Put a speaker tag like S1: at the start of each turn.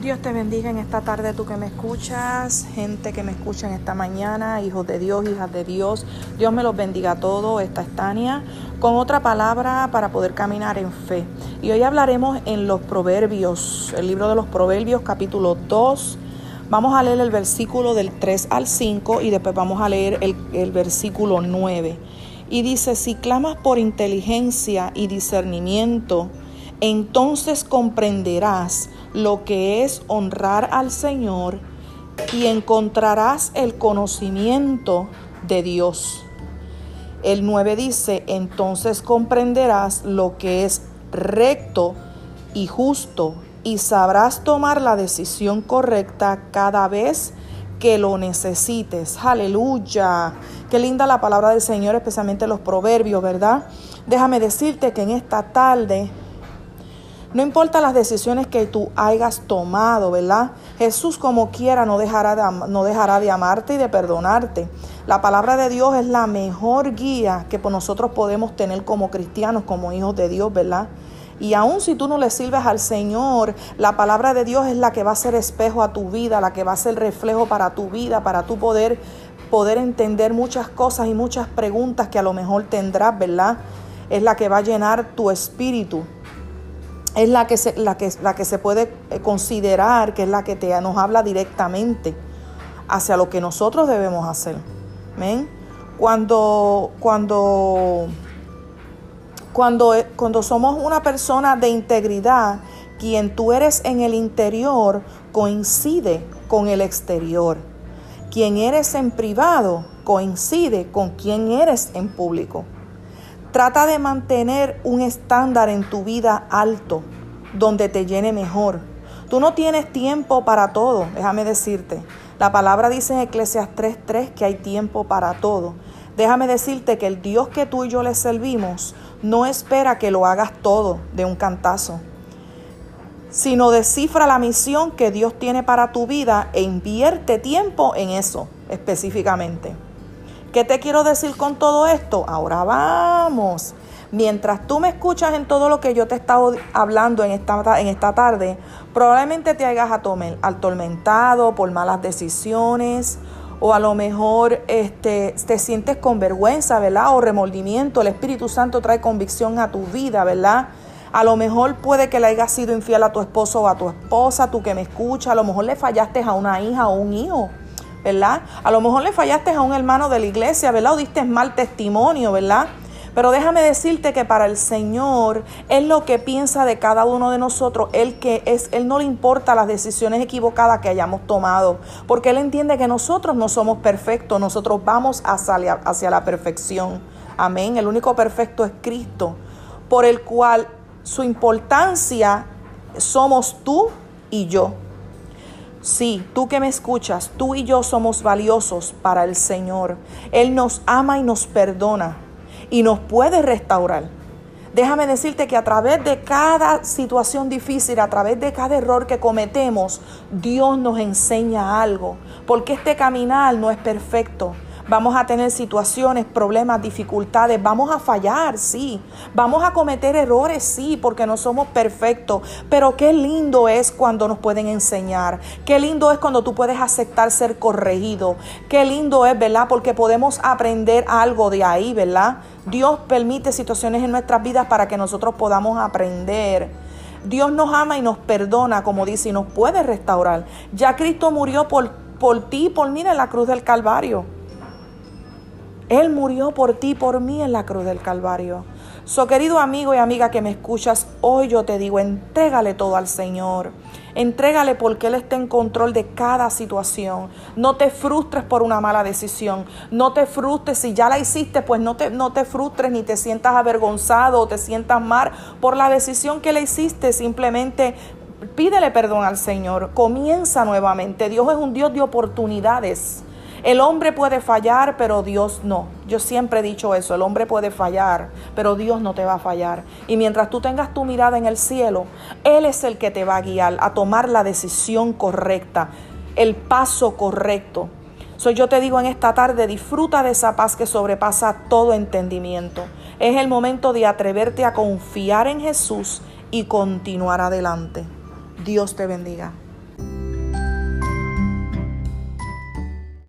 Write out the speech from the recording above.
S1: Dios te bendiga en esta tarde, tú que me escuchas, gente que me escucha en esta mañana, hijos de Dios, hijas de Dios. Dios me los bendiga a todos. Esta es Tania con otra palabra para poder caminar en fe. Y hoy hablaremos en los Proverbios, el libro de los Proverbios, capítulo 2. Vamos a leer el versículo del 3 al 5 y después vamos a leer el, el versículo 9. Y dice, si clamas por inteligencia y discernimiento, entonces comprenderás lo que es honrar al Señor y encontrarás el conocimiento de Dios. El 9 dice, entonces comprenderás lo que es recto y justo y sabrás tomar la decisión correcta cada vez que lo necesites. Aleluya. Qué linda la palabra del Señor, especialmente los proverbios, ¿verdad? Déjame decirte que en esta tarde no importa las decisiones que tú hayas tomado, ¿verdad? Jesús como quiera no dejará, de, no dejará de amarte y de perdonarte. La palabra de Dios es la mejor guía que nosotros podemos tener como cristianos, como hijos de Dios, ¿verdad? Y aun si tú no le sirves al Señor, la palabra de Dios es la que va a ser espejo a tu vida, la que va a ser reflejo para tu vida, para tu poder poder entender muchas cosas y muchas preguntas que a lo mejor tendrás, ¿verdad? Es la que va a llenar tu espíritu es la que se, la que, la que se puede eh, considerar que es la que te, nos habla directamente hacia lo que nosotros debemos hacer. Cuando, cuando, cuando, eh, cuando somos una persona de integridad, quien tú eres en el interior coincide con el exterior. Quien eres en privado coincide con quien eres en público. Trata de mantener un estándar en tu vida alto, donde te llene mejor. Tú no tienes tiempo para todo, déjame decirte. La palabra dice en Eclesias 3:3 que hay tiempo para todo. Déjame decirte que el Dios que tú y yo le servimos no espera que lo hagas todo de un cantazo, sino descifra la misión que Dios tiene para tu vida e invierte tiempo en eso específicamente. ¿Qué te quiero decir con todo esto? Ahora vamos. Mientras tú me escuchas en todo lo que yo te he estado hablando en esta, en esta tarde, probablemente te hayas atormentado por malas decisiones o a lo mejor este, te sientes con vergüenza, ¿verdad? O remordimiento. El Espíritu Santo trae convicción a tu vida, ¿verdad? A lo mejor puede que le hayas sido infiel a tu esposo o a tu esposa, tú que me escuchas. A lo mejor le fallaste a una hija o un hijo. ¿Verdad? A lo mejor le fallaste a un hermano de la iglesia, ¿verdad? O diste mal testimonio, ¿verdad? Pero déjame decirte que para el Señor, Él lo que piensa de cada uno de nosotros, Él que es, Él no le importa las decisiones equivocadas que hayamos tomado, porque Él entiende que nosotros no somos perfectos, nosotros vamos hacia, hacia la perfección. Amén. El único perfecto es Cristo, por el cual su importancia somos tú y yo. Sí, tú que me escuchas, tú y yo somos valiosos para el Señor. Él nos ama y nos perdona y nos puede restaurar. Déjame decirte que a través de cada situación difícil, a través de cada error que cometemos, Dios nos enseña algo, porque este caminar no es perfecto, Vamos a tener situaciones, problemas, dificultades. Vamos a fallar, sí. Vamos a cometer errores, sí, porque no somos perfectos. Pero qué lindo es cuando nos pueden enseñar. Qué lindo es cuando tú puedes aceptar ser corregido. Qué lindo es, ¿verdad? Porque podemos aprender algo de ahí, ¿verdad? Dios permite situaciones en nuestras vidas para que nosotros podamos aprender. Dios nos ama y nos perdona, como dice, y nos puede restaurar. Ya Cristo murió por, por ti y por mí en la cruz del Calvario. Él murió por ti, por mí en la cruz del Calvario. So, querido amigo y amiga que me escuchas, hoy yo te digo, entrégale todo al Señor. Entrégale porque Él está en control de cada situación. No te frustres por una mala decisión. No te frustres si ya la hiciste, pues no te, no te frustres ni te sientas avergonzado o te sientas mal por la decisión que le hiciste. Simplemente pídele perdón al Señor. Comienza nuevamente. Dios es un Dios de oportunidades. El hombre puede fallar, pero Dios no. Yo siempre he dicho eso, el hombre puede fallar, pero Dios no te va a fallar. Y mientras tú tengas tu mirada en el cielo, Él es el que te va a guiar a tomar la decisión correcta, el paso correcto. So, yo te digo en esta tarde, disfruta de esa paz que sobrepasa todo entendimiento. Es el momento de atreverte a confiar en Jesús y continuar adelante. Dios te bendiga.